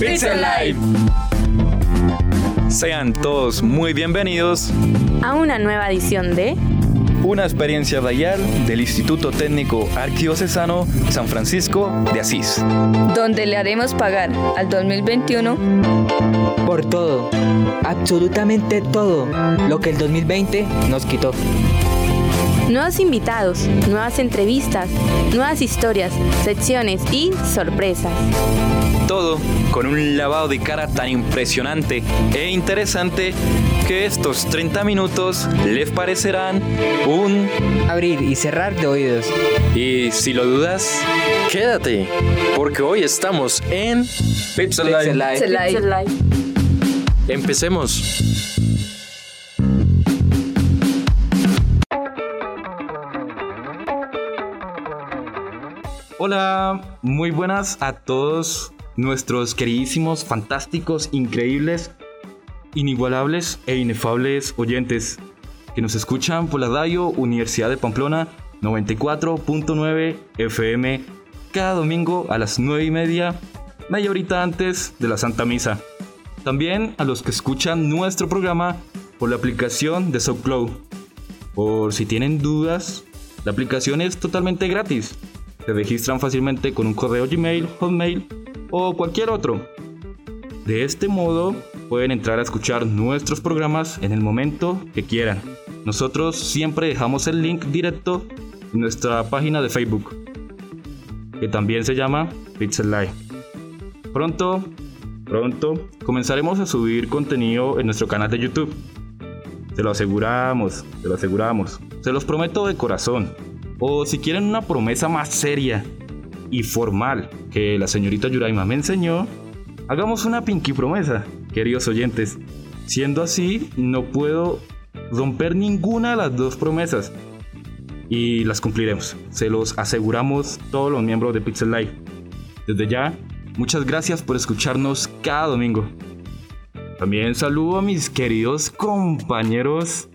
Pixel Live. Sean todos muy bienvenidos a una nueva edición de una experiencia radial del Instituto Técnico Arquidiocesano San Francisco de Asís, donde le haremos pagar al 2021 por todo, absolutamente todo lo que el 2020 nos quitó. Nuevos invitados, nuevas entrevistas, nuevas historias, secciones y sorpresas. Todo con un lavado de cara tan impresionante e interesante que estos 30 minutos les parecerán un abrir y cerrar de oídos. Y si lo dudas, quédate, porque hoy estamos en Pixel Live. Empecemos. Hola, muy buenas a todos nuestros queridísimos, fantásticos, increíbles, inigualables e inefables oyentes que nos escuchan por la radio Universidad de Pamplona 94.9 FM cada domingo a las 9 y media, media horita antes de la Santa Misa. También a los que escuchan nuestro programa por la aplicación de SoundCloud. Por si tienen dudas, la aplicación es totalmente gratis se registran fácilmente con un correo Gmail, Hotmail o cualquier otro. De este modo pueden entrar a escuchar nuestros programas en el momento que quieran. Nosotros siempre dejamos el link directo en nuestra página de Facebook, que también se llama Pixel Live. Pronto, pronto comenzaremos a subir contenido en nuestro canal de YouTube. Se lo aseguramos, se lo aseguramos. Se los prometo de corazón. O si quieren una promesa más seria y formal que la señorita Yuraima me enseñó, hagamos una pinky promesa, queridos oyentes. Siendo así, no puedo romper ninguna de las dos promesas y las cumpliremos. Se los aseguramos todos los miembros de Pixel Live. Desde ya, muchas gracias por escucharnos cada domingo. También saludo a mis queridos compañeros.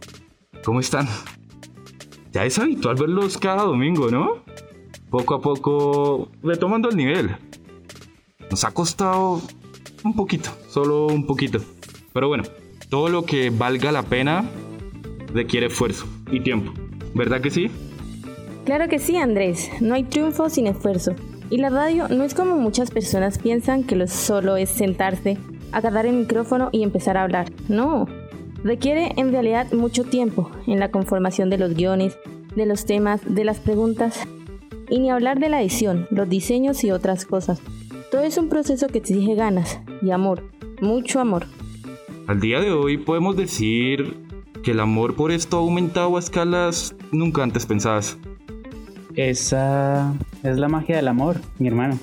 ¿Cómo están? Ya es habitual verlos cada domingo, ¿no? Poco a poco retomando el nivel. Nos ha costado un poquito, solo un poquito. Pero bueno, todo lo que valga la pena requiere esfuerzo y tiempo. ¿Verdad que sí? Claro que sí, Andrés. No hay triunfo sin esfuerzo. Y la radio no es como muchas personas piensan que lo solo es sentarse, agarrar el micrófono y empezar a hablar. No, Requiere en realidad mucho tiempo en la conformación de los guiones, de los temas, de las preguntas y ni hablar de la edición, los diseños y otras cosas. Todo es un proceso que exige ganas y amor, mucho amor. Al día de hoy podemos decir que el amor por esto ha aumentado a escalas nunca antes pensadas. Esa es la magia del amor, mi hermano.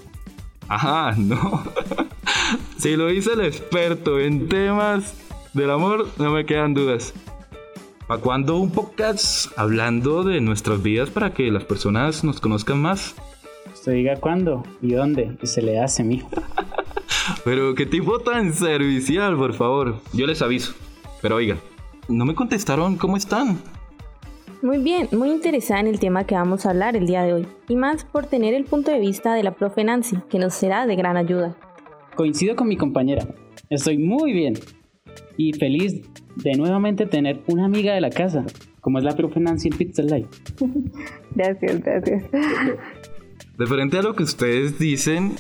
Ajá, no. si lo dice el experto en temas del amor no me quedan dudas. ¿Para cuándo un podcast hablando de nuestras vidas para que las personas nos conozcan más? Usted diga cuándo y dónde y se le hace, mijo. Pero qué tipo tan servicial, por favor. Yo les aviso. Pero oiga, no me contestaron cómo están. Muy bien, muy interesada en el tema que vamos a hablar el día de hoy. Y más por tener el punto de vista de la profe Nancy, que nos será de gran ayuda. Coincido con mi compañera. Estoy muy bien y feliz de nuevamente tener una amiga de la casa, como es la profe Nancy en Pizza Live. gracias, gracias. Referente a lo que ustedes dicen,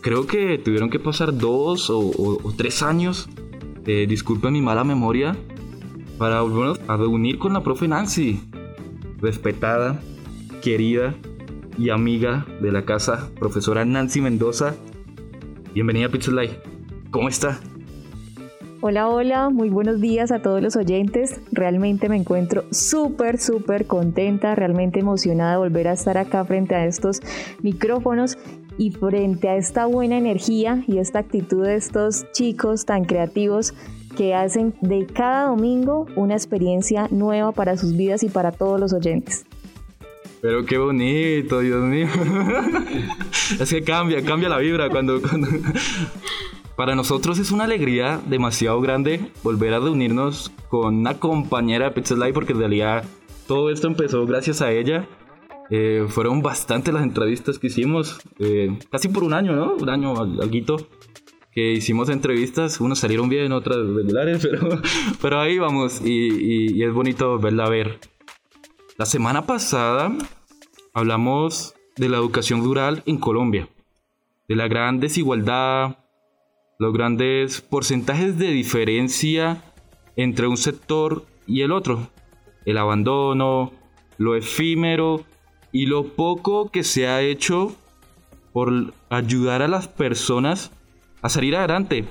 creo que tuvieron que pasar dos o, tres años, eh, disculpen mi mala memoria, para volvernos a reunir con la profe Nancy, respetada, querida y amiga de la casa, profesora Nancy Mendoza. Bienvenida a Pizza Live. ¿Cómo está? Hola, hola, muy buenos días a todos los oyentes. Realmente me encuentro súper, súper contenta, realmente emocionada de volver a estar acá frente a estos micrófonos y frente a esta buena energía y esta actitud de estos chicos tan creativos que hacen de cada domingo una experiencia nueva para sus vidas y para todos los oyentes. Pero qué bonito, Dios mío. es que cambia, cambia la vibra cuando, cuando, para nosotros es una alegría demasiado grande volver a reunirnos con una compañera de Pixel Live porque en realidad todo esto empezó gracias a ella Eh, fueron bastante las entrevistas que hicimos, eh, casi por un año, ¿no? Un año, algo que hicimos entrevistas, unos salieron bien, otras regulares, pero, pero ahí vamos y, y es bonito verla ver. La semana pasada hablamos de la educación rural en Colombia, de la gran desigualdad, los grandes porcentajes de diferencia entre un sector y el otro, el abandono, lo efímero y lo poco que se ha hecho por ayudar a las personas a salir adelante.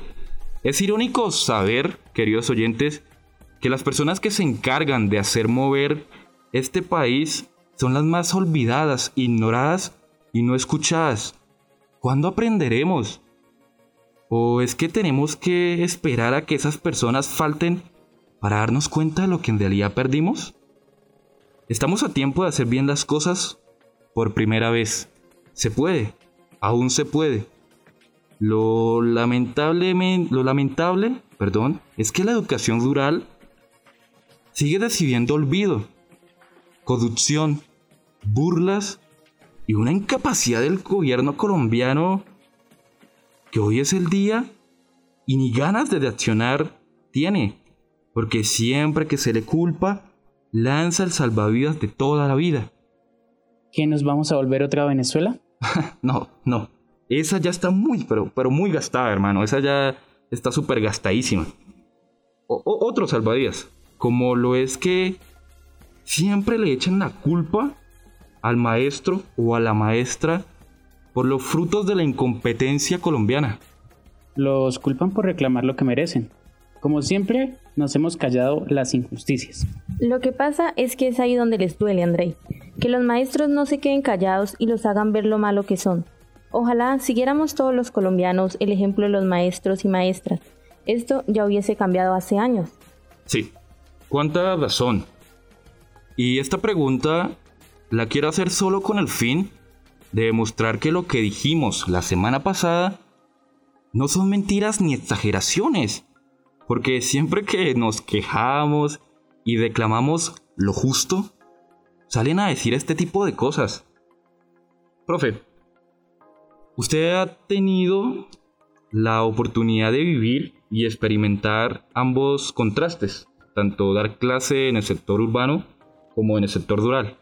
Es irónico saber, queridos oyentes, que las personas que se encargan de hacer mover este país son las más olvidadas, ignoradas y no escuchadas. ¿Cuándo aprenderemos? ¿O es que tenemos que esperar a que esas personas falten para darnos cuenta de lo que en realidad perdimos? Estamos a tiempo de hacer bien las cosas por primera vez. Se puede, aún se puede. Lo lamentable, lo lamentable, perdón, es que la educación rural sigue recibiendo olvido, corrupción, burlas y una incapacidad del gobierno colombiano que hoy es el día y ni ganas de reaccionar tiene, porque siempre que se le culpa, lanza el salvavidas de toda la vida. ¿Que nos vamos a volver otra Venezuela? no, no. Esa ya está muy, pero, pero muy gastada, hermano. Esa ya está súper gastadísima. otro salvavidas. Como lo es que siempre le echan la culpa al maestro o a la maestra por los frutos de la incompetencia colombiana. Los culpan por reclamar lo que merecen. Como siempre, nos hemos callado las injusticias. Lo que pasa es que es ahí donde les duele, Andrei. Que los maestros no se queden callados y los hagan ver lo malo que son. Ojalá siguiéramos todos los colombianos el ejemplo de los maestros y maestras. Esto ya hubiese cambiado hace años. Sí, cuánta razón. Y esta pregunta la quiero hacer solo con el fin de demostrar que lo que dijimos la semana pasada no son mentiras ni exageraciones. Porque siempre que nos quejamos y reclamamos lo justo, salen a decir este tipo de cosas. Profe, usted ha tenido la oportunidad de vivir y experimentar ambos contrastes, tanto dar clase en el sector urbano como en el sector rural.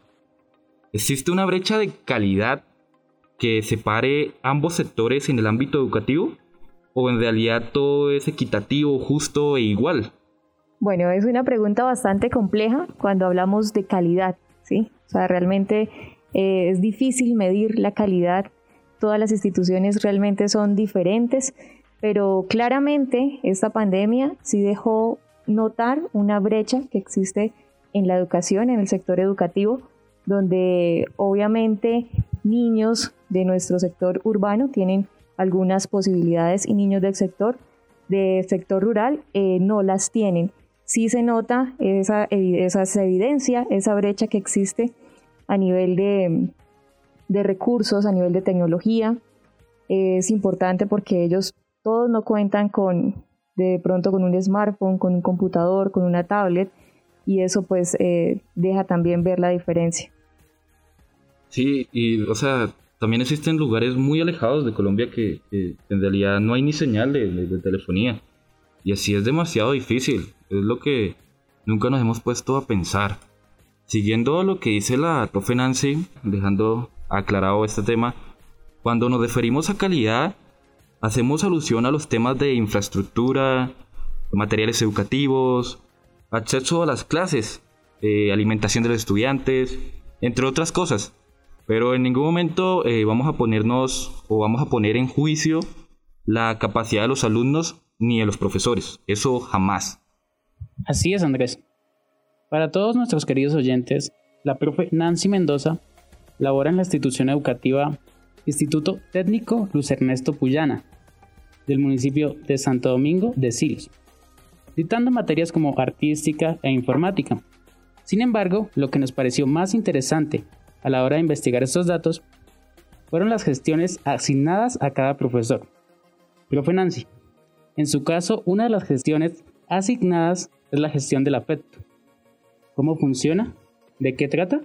¿Existe una brecha de calidad que separe ambos sectores en el ámbito educativo? ¿O en realidad todo es equitativo, justo e igual? Bueno, es una pregunta bastante compleja cuando hablamos de calidad, ¿sí? O sea, realmente eh, es difícil medir la calidad. Todas las instituciones realmente son diferentes, pero claramente esta pandemia sí dejó notar una brecha que existe en la educación, en el sector educativo, donde obviamente niños de nuestro sector urbano tienen algunas posibilidades y niños del sector del sector rural eh, no las tienen. Sí se nota esa, esa evidencia, esa brecha que existe a nivel de, de recursos, a nivel de tecnología. Es importante porque ellos todos no cuentan con de pronto con un smartphone, con un computador, con una tablet y eso pues eh, deja también ver la diferencia. Sí, y o sea, también existen lugares muy alejados de Colombia que, en realidad no hay ni señal de, telefonía. Y así es demasiado difícil. Es lo que nunca nos hemos puesto a pensar. Siguiendo lo que dice la profe Nancy, dejando aclarado este tema, cuando nos referimos a calidad, hacemos alusión a los temas de infraestructura, materiales educativos, acceso a las clases, eh, alimentación de los estudiantes, entre otras cosas. Pero en ningún momento eh, vamos a ponernos o vamos a poner en juicio la capacidad de los alumnos ni de los profesores. Eso jamás. Así es, Andrés. Para todos nuestros queridos oyentes, la profe Nancy Mendoza labora en la institución educativa Instituto Técnico Luz Ernesto Puyana, del municipio de Santo Domingo de Silos dictando materias como artística e informática. Sin embargo, lo que nos pareció más interesante a la hora de investigar estos datos fueron las gestiones asignadas a cada profesor. Profe Nancy, en su caso, una de las gestiones asignadas es la gestión del afecto. ¿Cómo funciona? ¿De qué trata?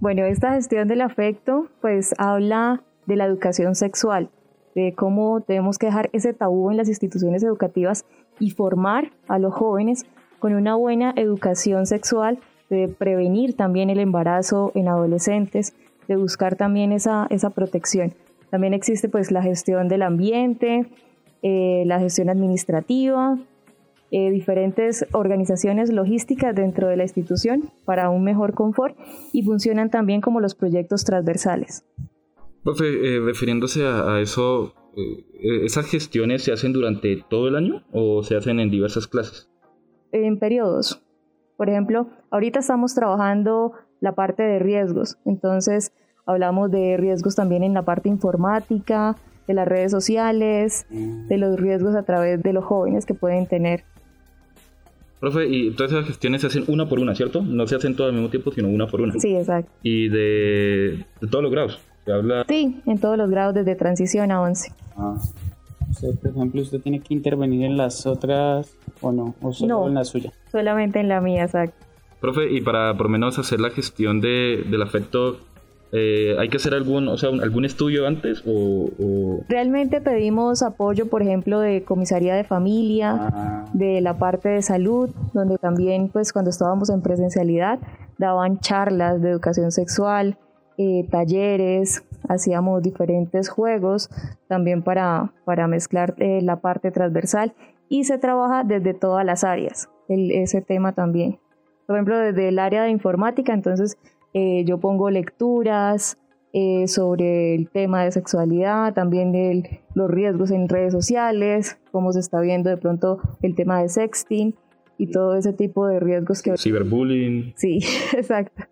Bueno, esta gestión del afecto pues habla de la educación sexual, de cómo tenemos que dejar ese tabú en las instituciones educativas y formar a los jóvenes con una buena educación sexual, de prevenir también el embarazo en adolescentes, de buscar también esa, esa protección. También existe pues la gestión del ambiente, eh, la gestión administrativa, eh, diferentes organizaciones logísticas dentro de la institución para un mejor confort y funcionan también como los proyectos transversales. Profe, eh, refiriéndose a, eso, eh, ¿esas gestiones se hacen durante todo el año o se hacen en diversas clases? En periodos. Por ejemplo, ahorita estamos trabajando la parte de riesgos, entonces hablamos de riesgos también en la parte informática, de las redes sociales, de los riesgos a través de los jóvenes que pueden tener. Profe, y todas esas gestiones se hacen una por una, ¿cierto? No se hacen todas al mismo tiempo, sino una por una. Sí, exacto. Y de, de todos los grados. Sí, en todos los grados, desde transición a 11. Ah. Por ejemplo, ¿usted tiene que intervenir en las otras o no? ¿O solo en la suya? Solamente en la mía, exacto. Profe, y para por lo menos hacer la gestión de, del afecto, eh, ¿hay que hacer algún, o sea, algún estudio antes? O, Realmente pedimos apoyo, por ejemplo, de comisaría de familia, ah. de la parte de salud, donde también, pues, cuando estábamos en presencialidad, daban charlas de educación sexual, eh, talleres, hacíamos diferentes juegos también para, para mezclar eh, la parte transversal y se trabaja desde todas las áreas, ese tema también. Por ejemplo, desde el área de informática, entonces eh, yo pongo lecturas sobre el tema de sexualidad, también de los riesgos en redes sociales, cómo se está viendo de pronto el tema de sexting y todo ese tipo de riesgos que... Ciberbullying. Sí, exacto.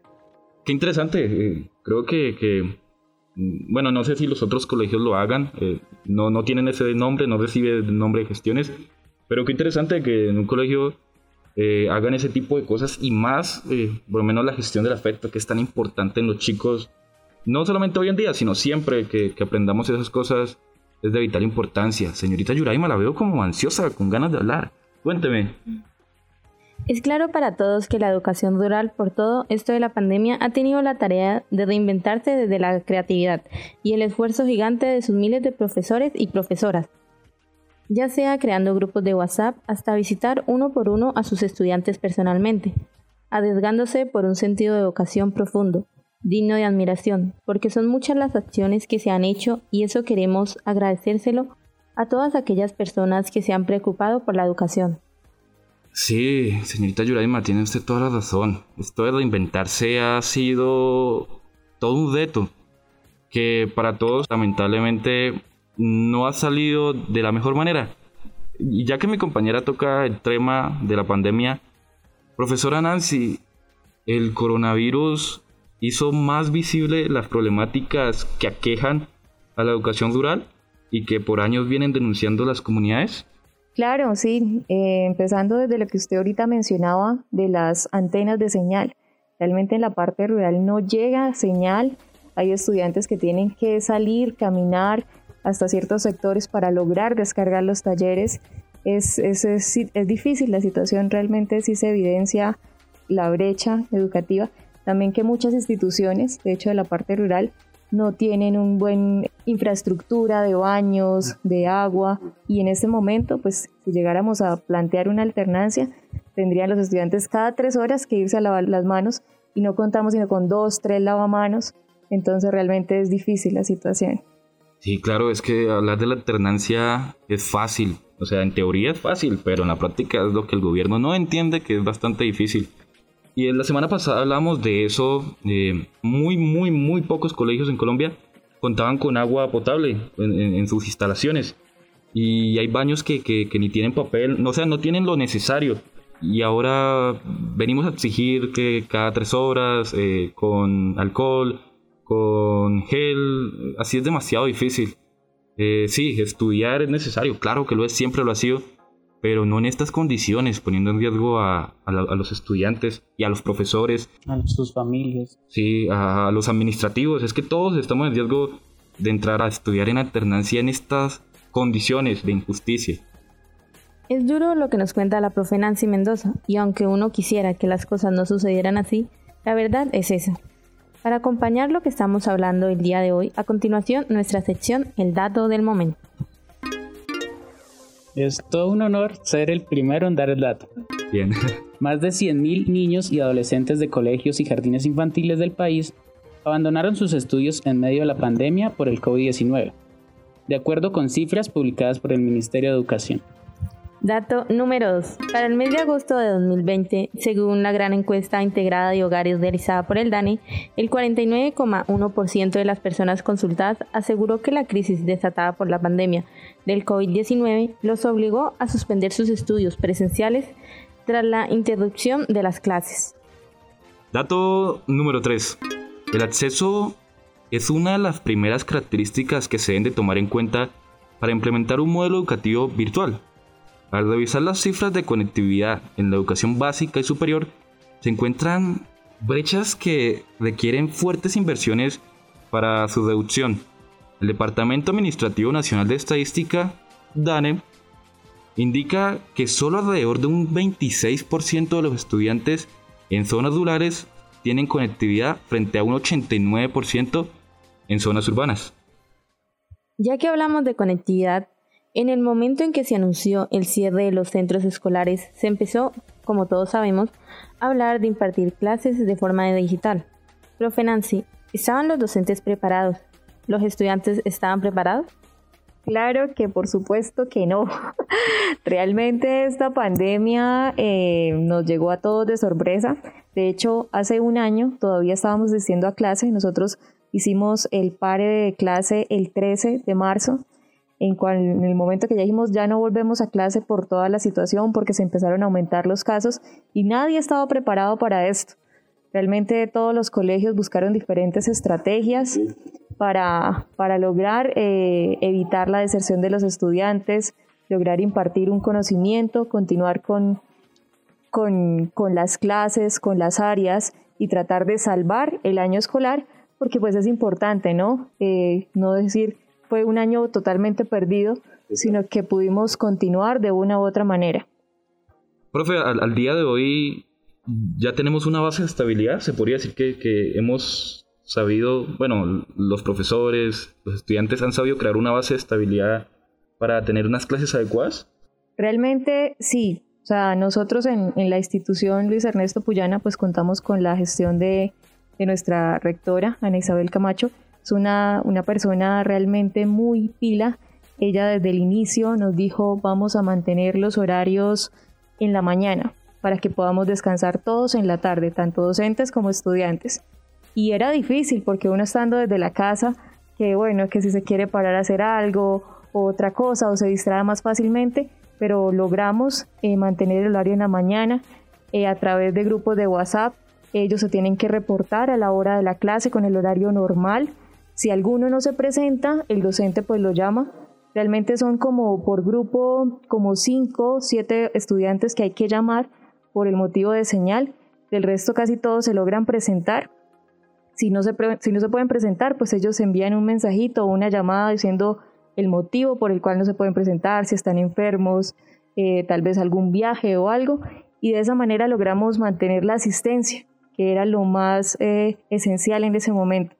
Qué interesante. Eh, creo que, mm, bueno, no sé si los otros colegios lo hagan. Eh, no, no tienen ese nombre, no recibe el nombre de gestiones. Pero qué interesante que en un colegio eh, hagan ese tipo de cosas y más, por lo menos la gestión del afecto, que es tan importante en los chicos. No solamente hoy en día, sino siempre que, que aprendamos esas cosas es de vital importancia. Señorita Yuraima, la veo como ansiosa, con ganas de hablar. Cuénteme. Es claro para todos que la educación rural, por todo esto de la pandemia, ha tenido la tarea de reinventarse desde la creatividad y el esfuerzo gigante de sus miles de profesores y profesoras, ya sea creando grupos de WhatsApp hasta visitar uno por uno a sus estudiantes personalmente, arriesgándose por un sentido de vocación profundo, digno de admiración, porque son muchas las acciones que se han hecho y eso queremos agradecérselo a todas aquellas personas que se han preocupado por la educación. Sí, señorita Yuraima, tiene usted toda la razón. Esto de reinventarse ha sido todo un reto que para todos lamentablemente no ha salido de la mejor manera. Y ya que mi compañera toca el tema de la pandemia, profesora Nancy, el coronavirus hizo más visible las problemáticas que aquejan a la educación rural y que por años vienen denunciando las comunidades. Claro, sí, eh, empezando desde lo que usted ahorita mencionaba de las antenas de señal. Realmente en la parte rural no llega señal, hay estudiantes que tienen que salir, caminar hasta ciertos sectores para lograr descargar los talleres. Es, es, es, es difícil la situación, realmente sí se evidencia la brecha educativa. También que muchas instituciones, de hecho de la parte rural, no tienen un buen infraestructura de baños, de agua y en este momento, pues si llegáramos a plantear una alternancia, tendrían los estudiantes cada tres horas que irse a lavar las manos y no contamos sino con dos, tres lavamanos, entonces realmente es difícil la situación. Sí, claro, es que hablar de la alternancia es fácil, o sea, en teoría es fácil, pero en la práctica es lo que el gobierno no entiende que es bastante difícil. Y en la semana pasada hablamos de eso. muy, muy, muy pocos colegios en Colombia contaban con agua potable en, sus instalaciones. Y hay baños que, que, ni tienen papel, o sea, no tienen lo necesario. Y ahora venimos a exigir que cada tres horas, eh, con alcohol, con gel, así es demasiado difícil. Eh, sí, estudiar es necesario, claro que lo es, siempre lo ha sido, pero no en estas condiciones, poniendo en riesgo a, los estudiantes y a los profesores. A sus familias. Sí, a, los administrativos. Es que todos estamos en riesgo de entrar a estudiar en alternancia en estas condiciones de injusticia. Es duro lo que nos cuenta la profe Nancy Mendoza, y aunque uno quisiera que las cosas no sucedieran así, la verdad es esa. Para acompañar lo que estamos hablando el día de hoy, a continuación nuestra sección El dato del momento. Es todo un honor ser el primero en dar el dato. Bien. Más de 100.000 niños y adolescentes de colegios y jardines infantiles del país abandonaron sus estudios en medio de la pandemia por el COVID-19, de acuerdo con cifras publicadas por el Ministerio de Educación. Dato número 2. Para el mes de agosto de 2020, según la gran encuesta integrada de hogares realizada por el DANE, el 49,1% de las personas consultadas aseguró que la crisis desatada por la pandemia del COVID-19 los obligó a suspender sus estudios presenciales tras la interrupción de las clases. Dato número 3. El acceso es una de las primeras características que se deben de tomar en cuenta para implementar un modelo educativo virtual. Al revisar las cifras de conectividad en la educación básica y superior, se encuentran brechas que requieren fuertes inversiones para su reducción. El Departamento Administrativo Nacional de Estadística, DANE, indica que solo alrededor de un 26% de los estudiantes en zonas rurales tienen conectividad frente a un 89% en zonas urbanas. Ya que hablamos de conectividad, en el momento en que se anunció el cierre de los centros escolares, se empezó, como todos sabemos, a hablar de impartir clases de forma digital. Profe Nancy, ¿estaban los docentes preparados? ¿Los estudiantes estaban preparados? Claro que por supuesto que no. Realmente esta pandemia eh, nos llegó a todos de sorpresa. De hecho, hace un año todavía estábamos asistiendo a clase. Nosotros hicimos el pare de clase el 13 de marzo, en, cual, en el momento que ya dijimos ya no volvemos a clase por toda la situación, porque se empezaron a aumentar los casos y nadie estaba preparado para esto. Realmente todos los colegios buscaron diferentes estrategias para, para lograr eh, evitar la deserción de los estudiantes, lograr impartir un conocimiento, continuar con, con, las clases, con las áreas y tratar de salvar el año escolar, porque pues es importante, ¿no? Eh, no decir fue un año totalmente perdido, sino que pudimos continuar de una u otra manera. Profe, al, día de hoy ya tenemos una base de estabilidad, se podría decir que, que hemos sabido, bueno, los profesores, los estudiantes han sabido crear una base de estabilidad para tener unas clases adecuadas? Realmente sí. O sea, nosotros en, la institución Luis Ernesto Puyana pues contamos con la gestión de, nuestra rectora, Ana Isabel Camacho. Una, una persona realmente muy pila. Ella desde el inicio nos dijo vamos a mantener los horarios en la mañana para que podamos descansar todos en la tarde, tanto docentes como estudiantes y era difícil porque uno estando desde la casa, que bueno, que si se quiere parar a hacer algo otra cosa o se distrae más fácilmente, pero logramos eh, mantener el horario en la mañana eh, a través de grupos de WhatsApp. Ellos se tienen que reportar a la hora de la clase con el horario normal. Si alguno no se presenta, el docente pues lo llama. Realmente son como por grupo, como cinco, siete estudiantes que hay que llamar por el motivo de señal. Del resto casi todos se logran presentar si no, se si no se pueden presentar, pues ellos envían un mensajito o una llamada diciendo el motivo por el cual no se pueden presentar, si están enfermos, eh, tal vez algún viaje o algo, y de esa manera logramos mantener la asistencia, que era lo más eh, esencial en ese momento.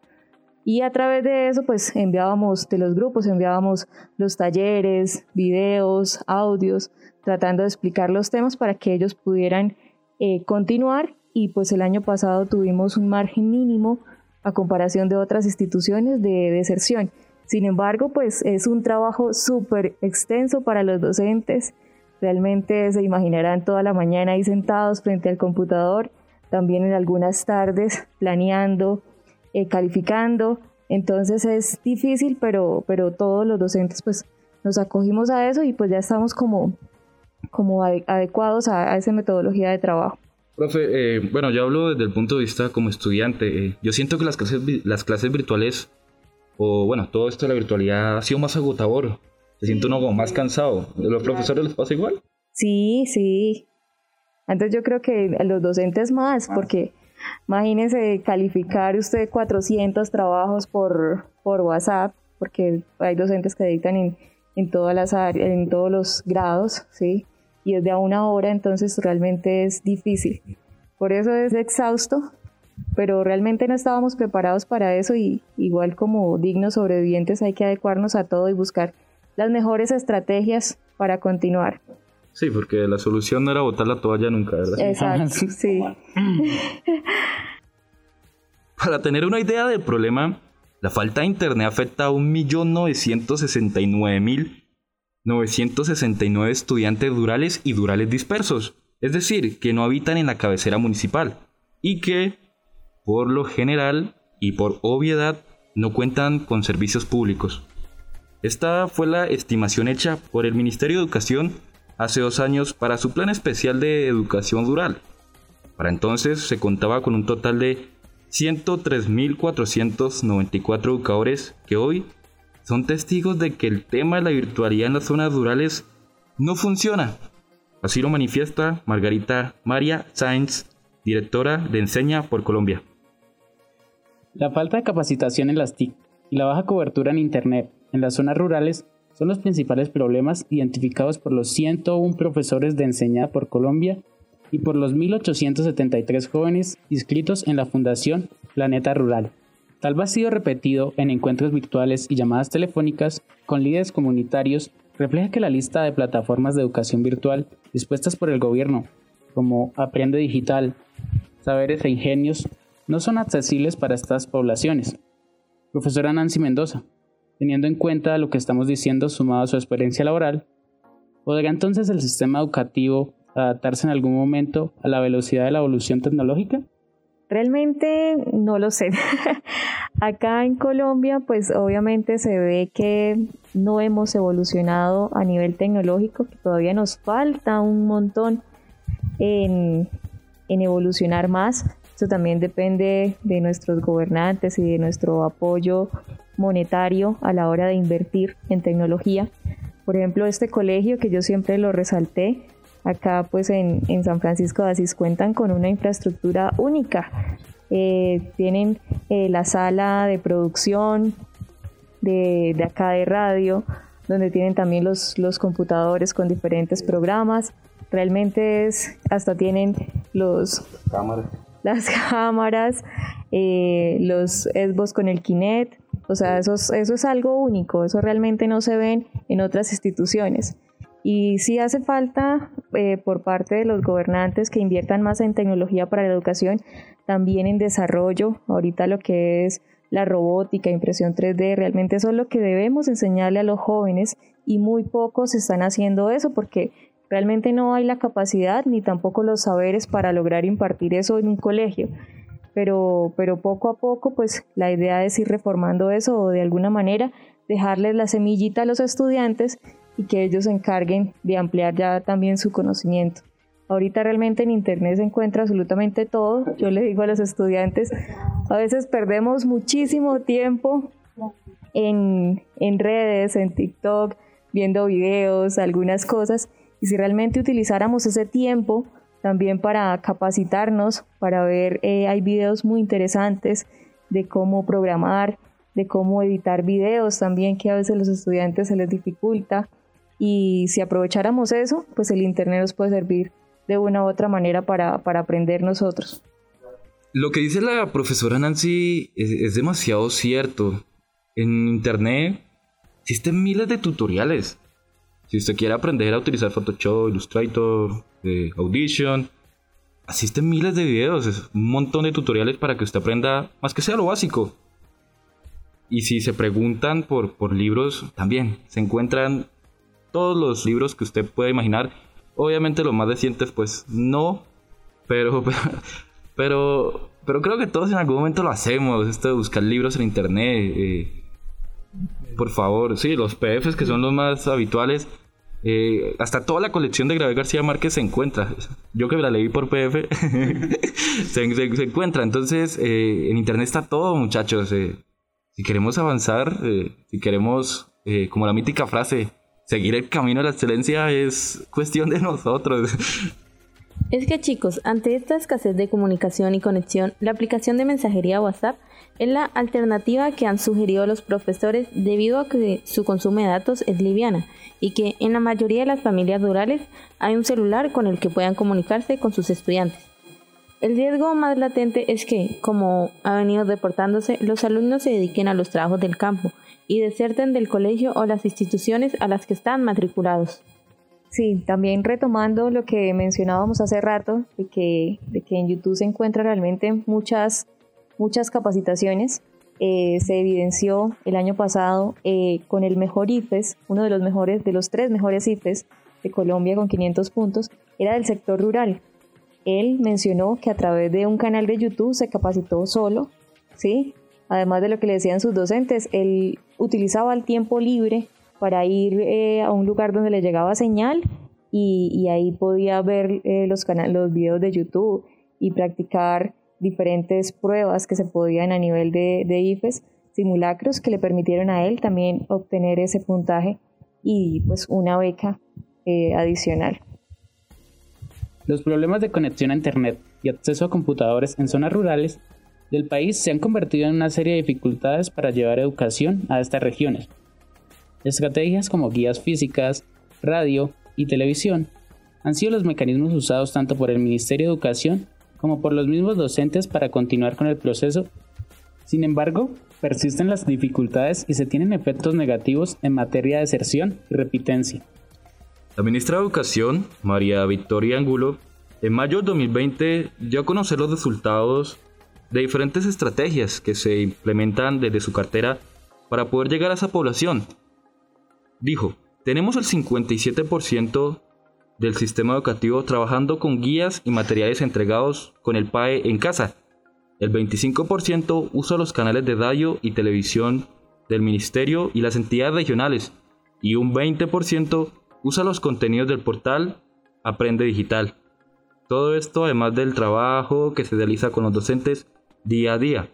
Y a través de eso, pues enviábamos de los grupos, enviábamos los talleres, videos, audios, tratando de explicar los temas para que ellos pudieran eh, continuar y pues el año pasado tuvimos un margen mínimo a comparación de otras instituciones de deserción. Sin embargo, pues es un trabajo súper extenso para los docentes. Realmente se imaginarán toda la mañana ahí sentados frente al computador, también en algunas tardes planeando, eh, calificando. Entonces es difícil, pero, pero todos los docentes pues nos acogimos a eso y pues ya estamos como, como adecuados a esa metodología de trabajo. Profe, eh, bueno, yo hablo desde el punto de vista como estudiante. Eh, yo siento que las clases, las clases virtuales, o bueno, todo esto de la virtualidad ha sido más agotador. Se siente uno como más cansado. ¿A los profesores les pasa igual? Sí, sí. Antes yo creo que a los docentes más, ah. porque imagínense calificar usted 400 trabajos por, por WhatsApp, porque hay docentes que editan en, en todas las en todos los grados, ¿sí? y es de a una hora, entonces realmente es difícil. Por eso es exhausto, pero realmente no estábamos preparados para eso y igual como dignos sobrevivientes hay que adecuarnos a todo y buscar las mejores estrategias para continuar. Sí, porque la solución no era botar la toalla nunca, ¿verdad? Exacto, sí. Para tener una idea del problema, la falta de internet afecta a 1.969.969 estudiantes rurales y rurales dispersos, es decir, que no habitan en la cabecera municipal y que, por lo general y por obviedad, no cuentan con servicios públicos. Esta fue la estimación hecha por el Ministerio de Educación hace dos años para su plan especial de educación rural. Para entonces se contaba con un total de 103.494 educadores que hoy son testigos de que el tema de la virtualidad en las zonas rurales no funciona. Así lo manifiesta Margarita María Sainz, directora de Enseña por Colombia. La falta de capacitación en las TIC y la baja cobertura en Internet en las zonas rurales son los principales problemas identificados por los 101 profesores de Enseña por Colombia y por los 1.873 jóvenes inscritos en la Fundación Planeta Rural. Tal vez sido repetido en encuentros virtuales y llamadas telefónicas con líderes comunitarios refleja que la lista de plataformas de educación virtual dispuestas por el gobierno, como Aprende Digital, Saberes e Ingenios, no son accesibles para estas poblaciones. Profesora Nancy Mendoza, teniendo en cuenta lo que estamos diciendo sumado a su experiencia laboral, ¿podría entonces el sistema educativo adaptarse en algún momento a la velocidad de la evolución tecnológica? Realmente no lo sé. Acá en Colombia, pues obviamente se ve que no hemos evolucionado a nivel tecnológico, que todavía nos falta un montón en, en evolucionar más. Eso también depende de nuestros gobernantes y de nuestro apoyo monetario a la hora de invertir en tecnología. Por ejemplo, este colegio que yo siempre lo resalté, Acá pues en, San Francisco de Asís cuentan con una infraestructura única. Eh, tienen eh, la sala de producción de, acá de radio, donde tienen también los, los computadores con diferentes programas. Realmente es, hasta tienen los... Cámaras. Las cámaras, eh, los Xbox con el Kinect. O sea, eso eso es algo único. Eso realmente no se ven en otras instituciones. Y sí hace falta eh, por parte de los gobernantes que inviertan más en tecnología para la educación, también en desarrollo, ahorita lo que es la robótica, impresión 3D, realmente eso es lo que debemos enseñarle a los jóvenes y muy pocos están haciendo eso porque realmente no hay la capacidad ni tampoco los saberes para lograr impartir eso en un colegio. Pero, pero poco a poco, pues la idea es ir reformando eso o de alguna manera dejarles la semillita a los estudiantes y que ellos se encarguen de ampliar ya también su conocimiento. Ahorita realmente en Internet se encuentra absolutamente todo. Yo le digo a los estudiantes, a veces perdemos muchísimo tiempo en, en redes, en TikTok, viendo videos, algunas cosas. Y si realmente utilizáramos ese tiempo también para capacitarnos, para ver, eh, hay videos muy interesantes de cómo programar, de cómo editar videos también, que a veces los estudiantes se les dificulta. Y si aprovecháramos eso, pues el Internet nos puede servir de una u otra manera para, aprender nosotros. Lo que dice la profesora Nancy es, demasiado cierto. En Internet existen miles de tutoriales. Si usted quiere aprender a utilizar Photoshop, Illustrator, eh, Audition, existen miles de videos, un montón de tutoriales para que usted aprenda más que sea lo básico. Y si se preguntan por, por libros, también se encuentran todos los libros que usted pueda imaginar. Obviamente los más recientes pues no, pero, pero, pero creo que todos en algún momento lo hacemos, esto de buscar libros en internet. Eh, por favor, sí, los PFs que son los más habituales. Eh, hasta toda la colección de Gabriel García Márquez se encuentra. Yo que la leí por PF, se, encuentra. Entonces, eh, en Internet está todo, muchachos. si queremos avanzar, si queremos, como la mítica frase, seguir el camino de la excelencia es cuestión de nosotros. Es que chicos, ante esta escasez de comunicación y conexión, la aplicación de mensajería WhatsApp es la alternativa que han sugerido los profesores debido a que su consumo de datos es liviana y que en la mayoría de las familias rurales hay un celular con el que puedan comunicarse con sus estudiantes. El riesgo más latente es que, como ha venido reportándose, los alumnos se dediquen a los trabajos del campo y deserten del colegio o las instituciones a las que están matriculados. Sí, también retomando lo que mencionábamos hace rato, de que, de que en YouTube se encuentran realmente muchas, muchas capacitaciones. Eh, se evidenció el año pasado eh, con el mejor IFES, uno de los mejores, de los tres mejores IFES de Colombia con 500 puntos, era del sector rural. Él mencionó que a través de un canal de YouTube se capacitó solo, ¿sí? Además de lo que le decían sus docentes, él utilizaba el tiempo libre para ir eh, a un lugar donde le llegaba señal y, ahí podía ver los, los videos de YouTube y practicar diferentes pruebas que se podían a nivel de, de IFES, simulacros que le permitieron a él también obtener ese puntaje y pues una beca eh, adicional. Los problemas de conexión a Internet y acceso a computadores en zonas rurales del país se han convertido en una serie de dificultades para llevar educación a estas regiones. Estrategias como guías físicas, radio y televisión han sido los mecanismos usados tanto por el Ministerio de Educación como por los mismos docentes para continuar con el proceso. Sin embargo, persisten las dificultades y se tienen efectos negativos en materia de deserción y repitencia. La ministra de Educación, María Victoria Angulo, en mayo de 2020 dio a conocer los resultados de diferentes estrategias que se implementan desde su cartera para poder llegar a esa población. Dijo, tenemos el 57% del sistema educativo trabajando con guías y materiales entregados con el PAE en casa. El 25% usa los canales de radio y televisión del ministerio y las entidades regionales. Y un 20% usa los contenidos del portal Aprende Digital. Todo esto además del trabajo que se realiza con los docentes día a día.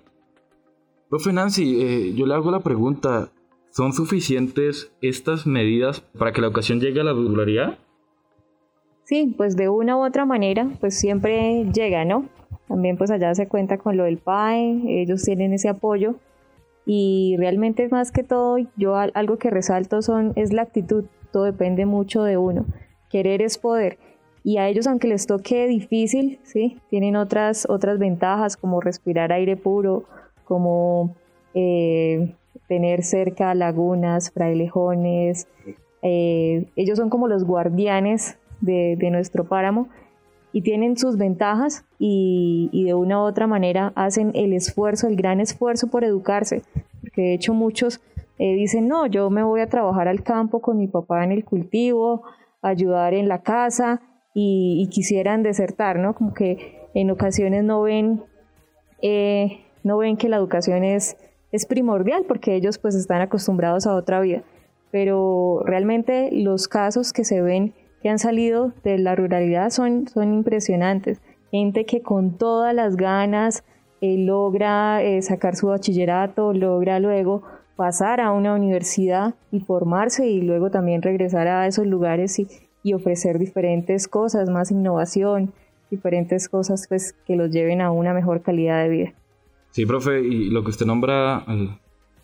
Profe Nancy, eh, yo le hago la pregunta, ¿son suficientes estas medidas para que la educación llegue a la regularidad? Sí, pues de una u otra manera, pues siempre llega, ¿no? También pues allá se cuenta con lo del PAE, ellos tienen ese apoyo y realmente más que todo, yo algo que resalto son, es la actitud, todo depende mucho de uno. Querer es poder y a ellos aunque les toque difícil, ¿sí? tienen otras, otras ventajas como respirar aire puro, como eh, tener cerca lagunas, frailejones, eh, ellos son como los guardianes de, nuestro páramo y tienen sus ventajas y, de una u otra manera hacen el esfuerzo, el gran esfuerzo por educarse, porque de hecho muchos eh, dicen, no, yo me voy a trabajar al campo con mi papá en el cultivo, ayudar en la casa, y, quisieran desertar, ¿no? Como que en ocasiones no ven, eh, no ven que la educación es, es primordial porque ellos pues están acostumbrados a otra vida. Pero realmente los casos que se ven que han salido de la ruralidad son, son impresionantes. Gente que con todas las ganas eh, logra eh, sacar su bachillerato, logra luego pasar a una universidad y formarse y luego también regresar a esos lugares y, ofrecer diferentes cosas, más innovación, diferentes cosas pues, que los lleven a una mejor calidad de vida. Sí, profe, y lo que usted nombra,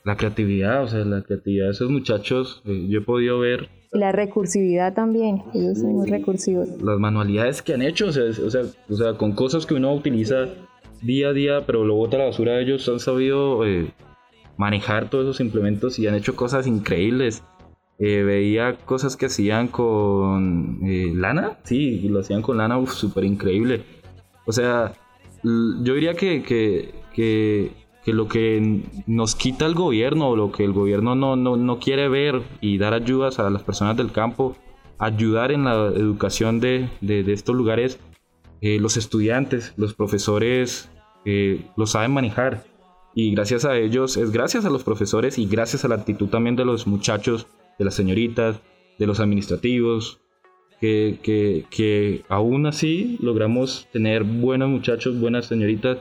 la creatividad, o sea, la creatividad de esos muchachos, eh, yo he podido ver... La recursividad también, ellos son muy recursivos. Las manualidades que han hecho, o sea, o sea, o sea, con cosas que uno utiliza día a día, pero lo bota a la basura, ellos han sabido eh, manejar todos esos implementos y han hecho cosas increíbles. Eh, veía cosas que hacían con eh, lana, sí, lo hacían con lana, súper increíble. O sea, yo diría que, que, que, lo que nos quita el gobierno, lo que el gobierno no, no, no, quiere ver y dar ayudas a las personas del campo, ayudar en la educación de, de, estos lugares, eh, los estudiantes, los profesores lo saben manejar. Y gracias a ellos, es gracias a los profesores y gracias a la actitud también de los muchachos de las señoritas, de los administrativos, que, que, aún así logramos tener buenos muchachos, buenas señoritas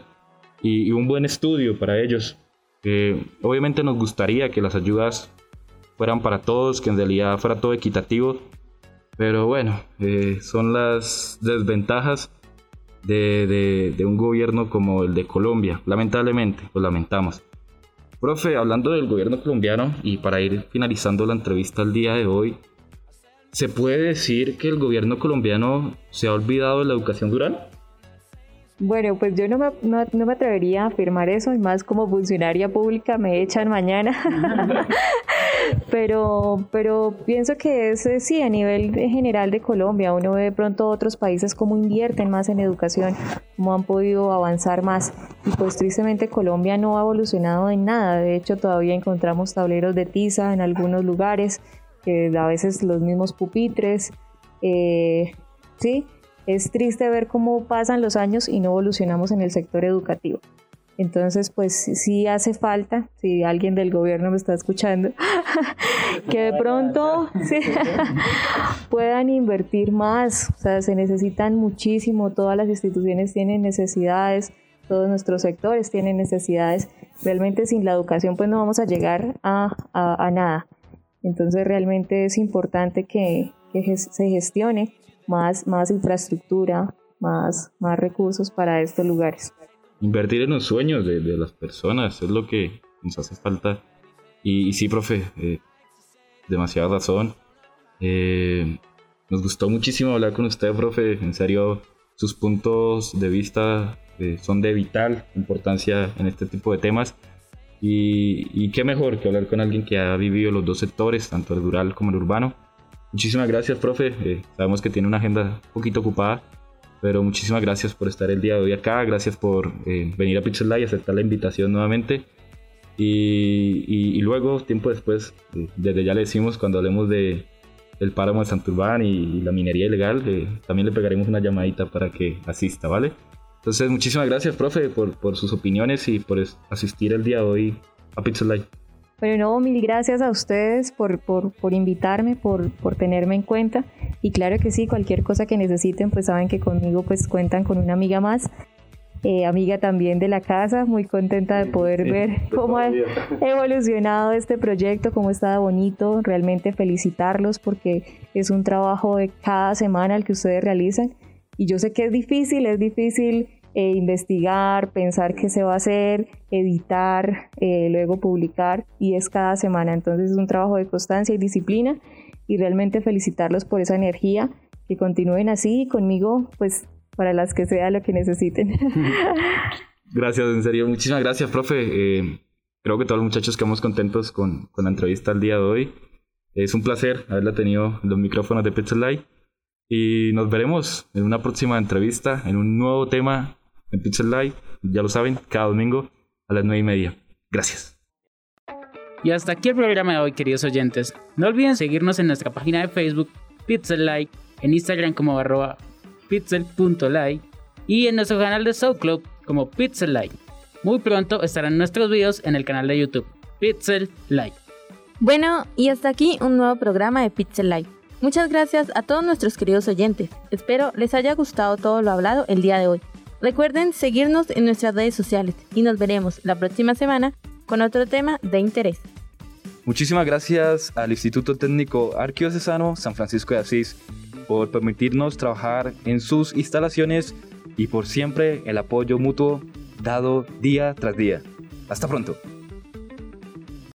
y, un buen estudio para ellos. obviamente nos gustaría que las ayudas fueran para todos, que en realidad fuera todo equitativo, pero bueno, eh, son las desventajas de, de, un gobierno como el de Colombia, lamentablemente, lo lamentamos. Profe, hablando del gobierno colombiano y para ir finalizando la entrevista el día de hoy, ¿se puede decir que el gobierno colombiano se ha olvidado de la educación rural? Bueno, pues yo no me, no, me, atrevería a afirmar eso, y más como funcionaria pública me echan mañana. pero, pero pienso que es, sí, a nivel general de Colombia, uno ve de pronto otros países cómo invierten más en educación, cómo han podido avanzar más. Y pues tristemente Colombia no ha evolucionado en nada. De hecho, todavía encontramos tableros de tiza en algunos lugares, que a veces los mismos pupitres. Eh, sí, es triste ver cómo pasan los años y no evolucionamos en el sector educativo. Entonces, pues sí hace falta, si alguien del gobierno me está escuchando, que de pronto puedan invertir más. O sea, se necesitan muchísimo, todas las instituciones tienen necesidades, todos nuestros sectores tienen necesidades. Realmente sin la educación pues no vamos a llegar a, nada. Entonces realmente es importante que, que se gestione más, más infraestructura, más, más recursos para estos lugares. Invertir en los sueños de, de las personas es lo que nos hace falta. Y, sí, profe, eh, demasiada razón. Eh, nos gustó muchísimo hablar con usted, profe. En serio, sus puntos de vista eh, son de vital importancia en este tipo de temas. Y, y, qué mejor que hablar con alguien que ha vivido los dos sectores, tanto el rural como el urbano. Muchísimas gracias, profe. Eh, sabemos que tiene una agenda un poquito ocupada, pero muchísimas gracias por estar el día de hoy acá. Gracias por eh, venir a Pixel y aceptar la invitación nuevamente. Y, luego, tiempo después, eh, desde ya le decimos cuando hablemos de el páramo de Santurbán y, la minería ilegal, también le pegaremos una llamadita para que asista, ¿vale? Entonces, muchísimas gracias, profe, por, por sus opiniones y por asistir el día de hoy a Pixel Live. Bueno, no, mil gracias a ustedes por, por, por invitarme, por, por, tenerme en cuenta. Y claro que sí, cualquier cosa que necesiten, pues saben que conmigo pues cuentan con una amiga más. Eh, amiga también de la casa, muy contenta de poder ver cómo ha evolucionado este proyecto, cómo está bonito, realmente felicitarlos porque es un trabajo de cada semana el que ustedes realizan y yo sé que es difícil, es difícil eh, investigar, pensar qué se va a hacer, editar, eh, luego publicar y es cada semana. Entonces es un trabajo de constancia y disciplina y realmente felicitarlos por esa energía, que continúen así y conmigo, pues para las que sea lo que necesiten. Gracias, en serio, muchísimas gracias, profe. Eh, creo que todos los muchachos quedamos contentos con, con, la entrevista el día de hoy. Es un placer haberla tenido en los micrófonos de Pixel Live y nos veremos en una próxima entrevista, en un nuevo tema en Pixel Live. Ya lo saben, cada domingo a las 9 y media. Gracias. Y hasta aquí el programa de hoy, queridos oyentes. No olviden seguirnos en nuestra página de Facebook, Pixel Live, en Instagram como arroba pixel.live y en nuestro canal de SoundCloud como Pixel Live. Muy pronto estarán nuestros videos en el canal de YouTube, Pixel Live. Bueno, y hasta aquí un nuevo programa de Pixel Live. Muchas gracias a todos nuestros queridos oyentes. Espero les haya gustado todo lo hablado el día de hoy. Recuerden seguirnos en nuestras redes sociales y nos veremos la próxima semana con otro tema de interés. Muchísimas gracias al Instituto Técnico Arquidiocesano San Francisco de Asís por permitirnos trabajar en sus instalaciones y por siempre el apoyo mutuo dado día tras día. Hasta pronto.